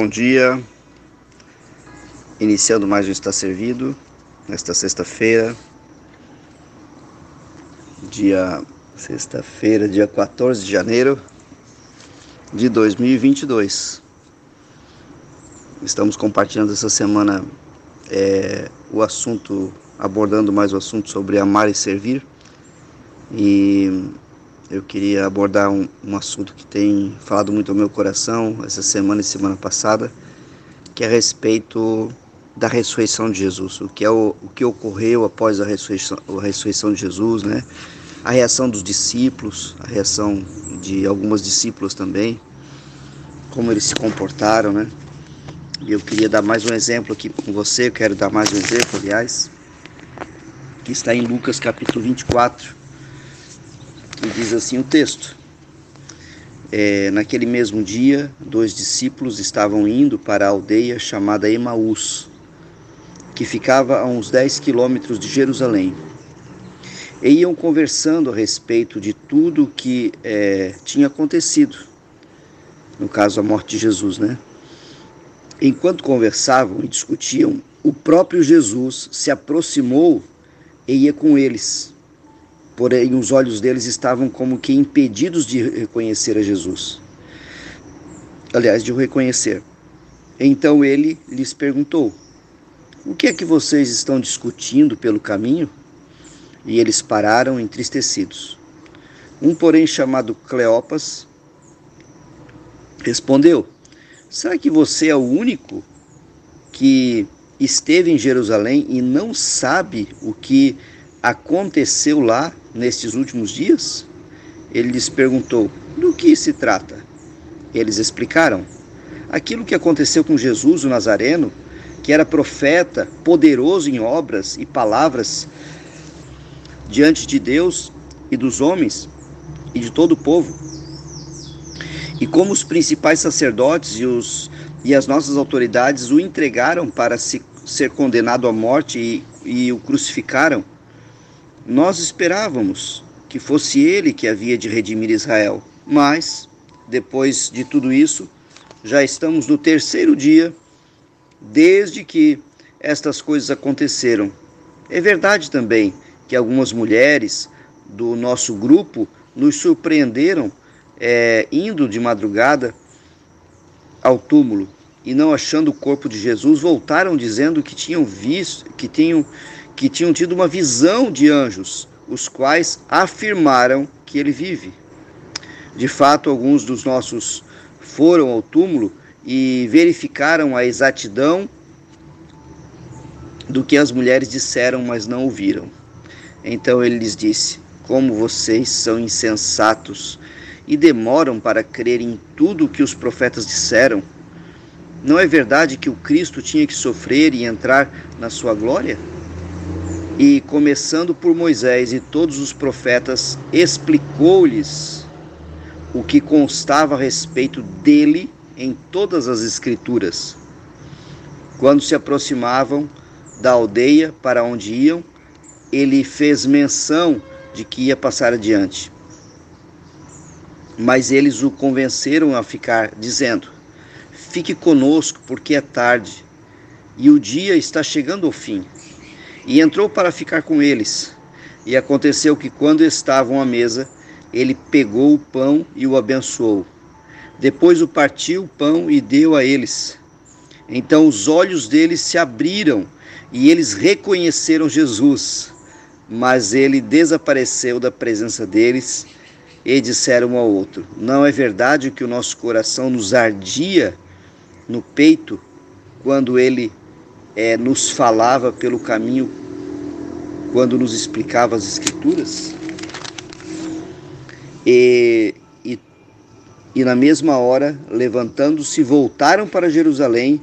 Bom dia, iniciando mais um Está Servido, nesta sexta-feira, dia sexta-feira, dia 14 de janeiro de 2022. Estamos compartilhando essa semana é, o assunto, abordando mais o assunto sobre amar e servir. E eu queria abordar um, um, assunto que tem falado muito ao meu coração essa semana e semana passada, que é a respeito da ressurreição de Jesus, o que, é o, o que ocorreu após a ressurreição, a ressurreição de Jesus, né? A reação dos discípulos, a reação de algumas discípulas também, como eles se comportaram, né? E eu queria dar mais um exemplo aqui com você, eu quero dar mais um exemplo, aliás, que está em Lucas capítulo 24, e diz assim o texto: é, Naquele mesmo dia, dois discípulos estavam indo para a aldeia chamada Emaús, que ficava a uns 10 quilômetros de Jerusalém. E iam conversando a respeito de tudo o que é, tinha acontecido, no caso a morte de Jesus, né? Enquanto conversavam e discutiam, o próprio Jesus se aproximou e ia com eles porém os olhos deles estavam como que impedidos de reconhecer a Jesus. Aliás, de o reconhecer. Então ele lhes perguntou: O que é que vocês estão discutindo pelo caminho? E eles pararam entristecidos. Um, porém, chamado Cleopas, respondeu: Será que você é o único que esteve em Jerusalém e não sabe o que aconteceu lá nestes últimos dias? Ele lhes perguntou: Do que se trata? Eles explicaram: Aquilo que aconteceu com Jesus, o Nazareno, que era profeta, poderoso em obras e palavras diante de Deus e dos homens e de todo o povo. E como os principais sacerdotes e, os, e as nossas autoridades o entregaram para se, ser condenado à morte e, e o crucificaram, nós esperávamos que fosse ele que havia de redimir Israel, mas, depois de tudo isso, já estamos no terceiro dia desde que estas coisas aconteceram. É verdade também que algumas mulheres do nosso grupo nos surpreenderam é, indo de madrugada ao túmulo e não achando o corpo de Jesus, voltaram dizendo que tinham visto, que tinham que tinham tido uma visão de anjos, os quais afirmaram que ele vive. De fato, alguns dos nossos foram ao túmulo e verificaram a exatidão do que as mulheres disseram, mas não ouviram. Então ele lhes disse: Como vocês são insensatos e demoram para crer em tudo o que os profetas disseram. Não é verdade que o Cristo tinha que sofrer e entrar na sua glória? E, começando por Moisés e todos os profetas, explicou-lhes o que constava a respeito dele em todas as Escrituras. Quando se aproximavam da aldeia para onde iam, ele fez menção de que ia passar adiante. Mas eles o convenceram a ficar, dizendo: Fique conosco, porque é tarde, e o dia está chegando ao fim. E entrou para ficar com eles. E aconteceu que, quando estavam à mesa, ele pegou o pão e o abençoou. Depois o partiu o pão e deu a eles. Então os olhos deles se abriram e eles reconheceram Jesus. Mas ele desapareceu da presença deles e disseram um ao outro: Não é verdade que o nosso coração nos ardia no peito quando ele é, nos falava pelo caminho quando nos explicava as Escrituras. E, e, e na mesma hora, levantando-se, voltaram para Jerusalém,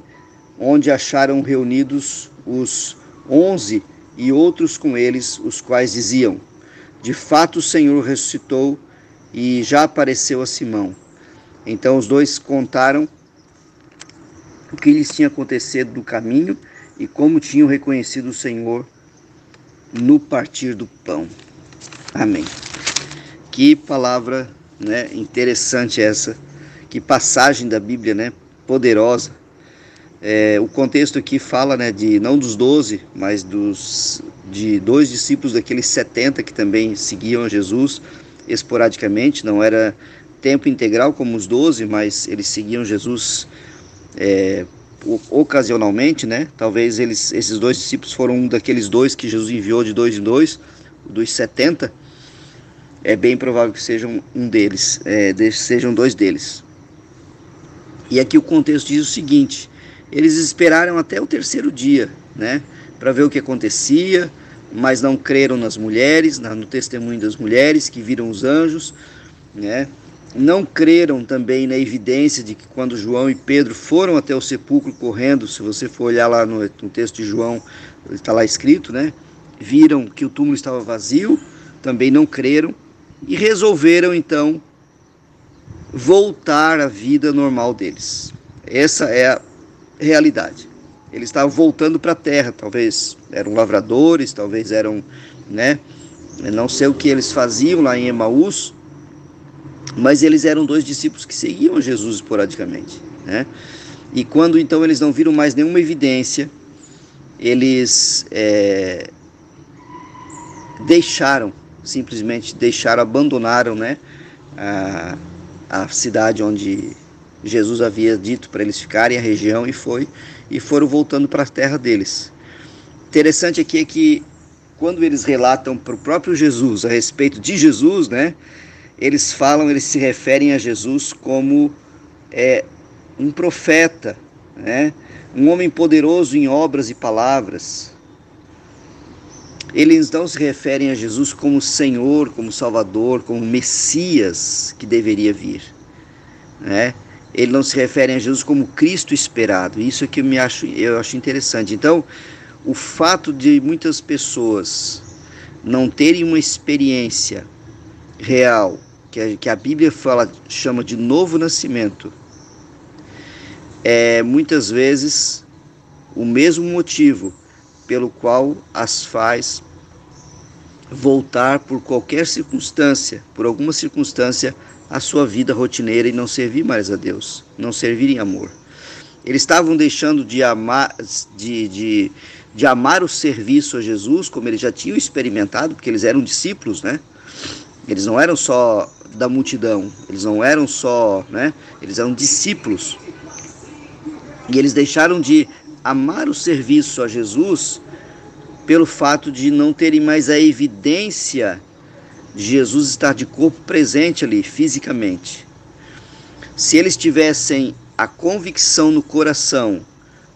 onde acharam reunidos os onze e outros com eles, os quais diziam: De fato o Senhor ressuscitou e já apareceu a Simão. Então os dois contaram o que lhes tinha acontecido no caminho e como tinham reconhecido o Senhor no partir do pão. Amém. Que palavra né, interessante essa, que passagem da Bíblia, né? poderosa. É, o contexto aqui fala né, de não dos doze, mas dos, de dois discípulos daqueles 70 que também seguiam Jesus esporadicamente, não era tempo integral como os doze, mas eles seguiam Jesus é, ocasionalmente, né? Talvez eles, esses dois discípulos foram um daqueles dois que Jesus enviou de dois em dois, dos 70. É bem provável que sejam um deles, é, sejam dois deles. E aqui o contexto diz o seguinte: eles esperaram até o terceiro dia, né, para ver o que acontecia, mas não creram nas mulheres, no testemunho das mulheres que viram os anjos, né? Não creram também na evidência de que quando João e Pedro foram até o sepulcro correndo, se você for olhar lá no, no texto de João, está lá escrito, né? Viram que o túmulo estava vazio, também não creram e resolveram então voltar à vida normal deles. Essa é a realidade. Eles estavam voltando para a terra, talvez eram lavradores, talvez eram, né? Não sei o que eles faziam lá em Emaús, mas eles eram dois discípulos que seguiam Jesus esporadicamente, né? E quando então eles não viram mais nenhuma evidência, eles é, deixaram, simplesmente deixaram, abandonaram, né? A, a cidade onde Jesus havia dito para eles ficarem, a região, e foi, e foram voltando para a terra deles. Interessante aqui é que quando eles relatam para o próprio Jesus a respeito de Jesus, né, eles falam, eles se referem a Jesus como é, um profeta, né, um homem poderoso em obras e palavras. Eles não se referem a Jesus como Senhor, como Salvador, como Messias que deveria vir. Né? Ele não se refere a Jesus como Cristo esperado. Isso é que eu, me acho, eu acho interessante. Então, o fato de muitas pessoas não terem uma experiência real, que a, Bíblia fala, chama de novo nascimento, é muitas vezes o mesmo motivo pelo qual as faz voltar por qualquer circunstância, por alguma circunstância, a sua vida rotineira e não servir mais a Deus, não servir em amor. Eles estavam deixando de amar, de, de, de amar o serviço a Jesus, como eles já tinham experimentado, porque eles eram discípulos, né? Eles não eram só da multidão, eles não eram só, né? Eles eram discípulos. E eles deixaram de amar o serviço a Jesus pelo fato de não terem mais a evidência de Jesus estar de corpo presente ali, fisicamente. Se eles tivessem a convicção no coração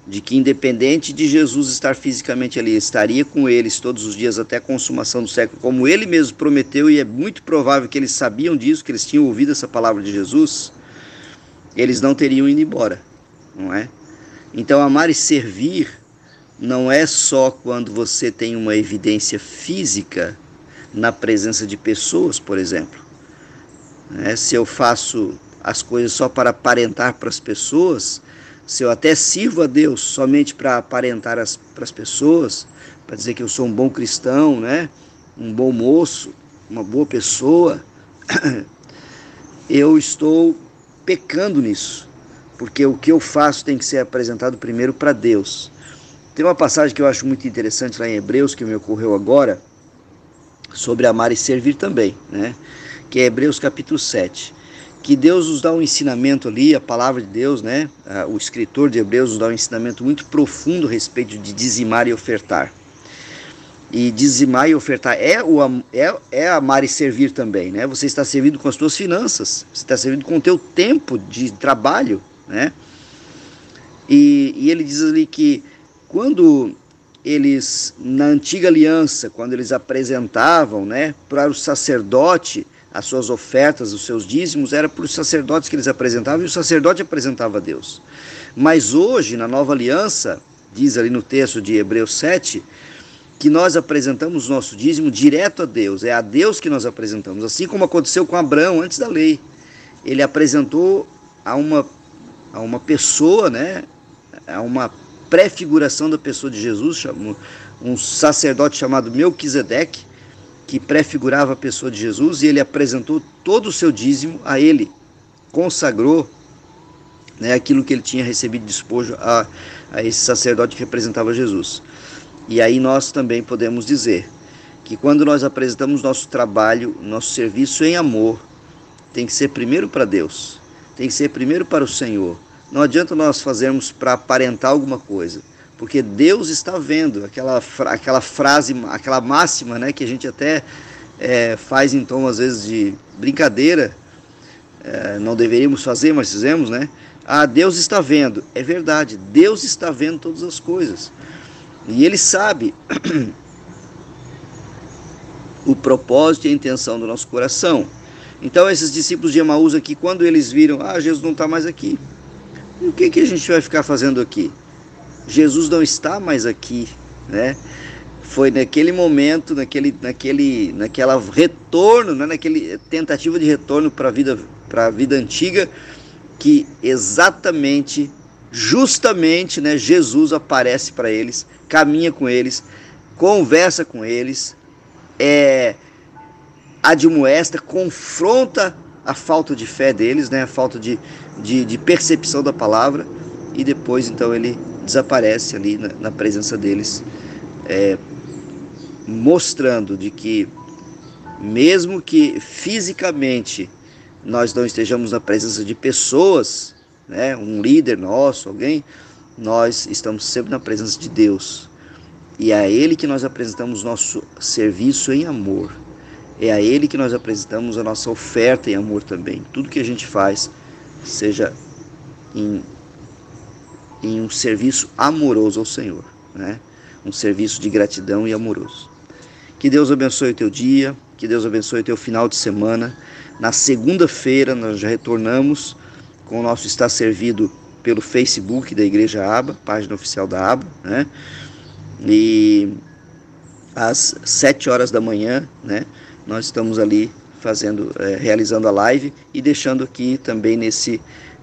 de que, independente de Jesus estar fisicamente ali, estaria com eles todos os dias até a consumação do século, como ele mesmo prometeu, e é muito provável que eles sabiam disso, que eles tinham ouvido essa palavra de Jesus, eles não teriam ido embora, não é? Então, amar e servir não é só quando você tem uma evidência física na presença de pessoas, por exemplo. É, se eu faço as coisas só para aparentar para as pessoas, se eu até sirvo a Deus somente para aparentar as, para as pessoas, para dizer que eu sou um bom cristão, né? um bom moço, uma boa pessoa, eu estou pecando nisso, porque o que eu faço tem que ser apresentado primeiro para Deus. Tem uma passagem que eu acho muito interessante lá em Hebreus, que me ocorreu agora, sobre amar e servir também, né? que é Hebreus capítulo 7. Que Deus nos dá um ensinamento ali, a palavra de Deus, né? O escritor de Hebreus nos dá um ensinamento muito profundo a respeito de dizimar e ofertar. E dizimar e ofertar é, o, é, é amar e servir também, né? Você está servindo com as suas finanças, você está servindo com o teu tempo de trabalho, né? E, e ele diz ali que quando eles, na antiga aliança, quando eles apresentavam né, para o sacerdote as suas ofertas, os seus dízimos, era para os sacerdotes que eles apresentavam e o sacerdote apresentava a Deus. Mas hoje, na nova aliança, diz ali no texto de Hebreus 7, que nós apresentamos o nosso dízimo direto a Deus, é a Deus que nós apresentamos, assim como aconteceu com Abraão antes da lei. Ele apresentou a uma, a uma pessoa, né, a uma prefiguração da pessoa de Jesus, um sacerdote chamado Melquisedeque, que prefigurava a pessoa de Jesus, e ele apresentou todo o seu dízimo a ele, consagrou né, aquilo que ele tinha recebido de despojo a, a esse sacerdote que representava Jesus. E aí nós também podemos dizer que quando nós apresentamos nosso trabalho, nosso serviço em amor, tem que ser primeiro para Deus, tem que ser primeiro para o Senhor. Não adianta nós fazermos para aparentar alguma coisa, porque Deus está vendo aquela, aquela frase, aquela máxima, né, que a gente até é, faz em tom às vezes de brincadeira, é, não deveríamos fazer, mas fizemos, né? Ah, Deus está vendo. É verdade, Deus está vendo todas as coisas. E Ele sabe o propósito e a intenção do nosso coração. Então, esses discípulos de Emaús aqui, quando eles viram, ah, Jesus não está mais aqui. E o que, que a gente vai ficar fazendo aqui? Jesus não está mais aqui, né? Foi naquele momento, naquele, naquele, naquela retorno, né? naquele tentativa de retorno para a vida, para a vida antiga, que exatamente, justamente, né? Jesus aparece para eles, caminha com eles, conversa com eles, é, admoesta, confronta a falta de fé deles, né, a falta de, de, de percepção da palavra, e depois então ele desaparece ali na, na presença deles, é, mostrando de que mesmo que fisicamente nós não estejamos na presença de pessoas, né, um líder nosso, alguém, nós estamos sempre na presença de Deus. E é a Ele que nós apresentamos nosso serviço em amor. É a Ele que nós apresentamos a nossa oferta em amor também. Tudo que a gente faz, seja em, em um serviço amoroso ao Senhor, né? um serviço de gratidão e amoroso. Que Deus abençoe o teu dia, que Deus abençoe o teu final de semana. Na segunda-feira nós já retornamos com o nosso Está Servido pelo Facebook da Igreja Aba, página oficial da Aba, né? E às sete horas da manhã, né? nós estamos ali fazendo, é, realizando a live e deixando aqui também nesse,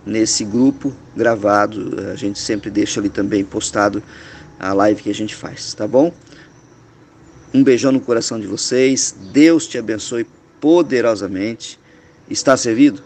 nesse grupo gravado. A gente sempre deixa ali também postado a live que a gente faz, tá bom? Um beijão no coração de vocês. Deus te abençoe poderosamente. Está servido?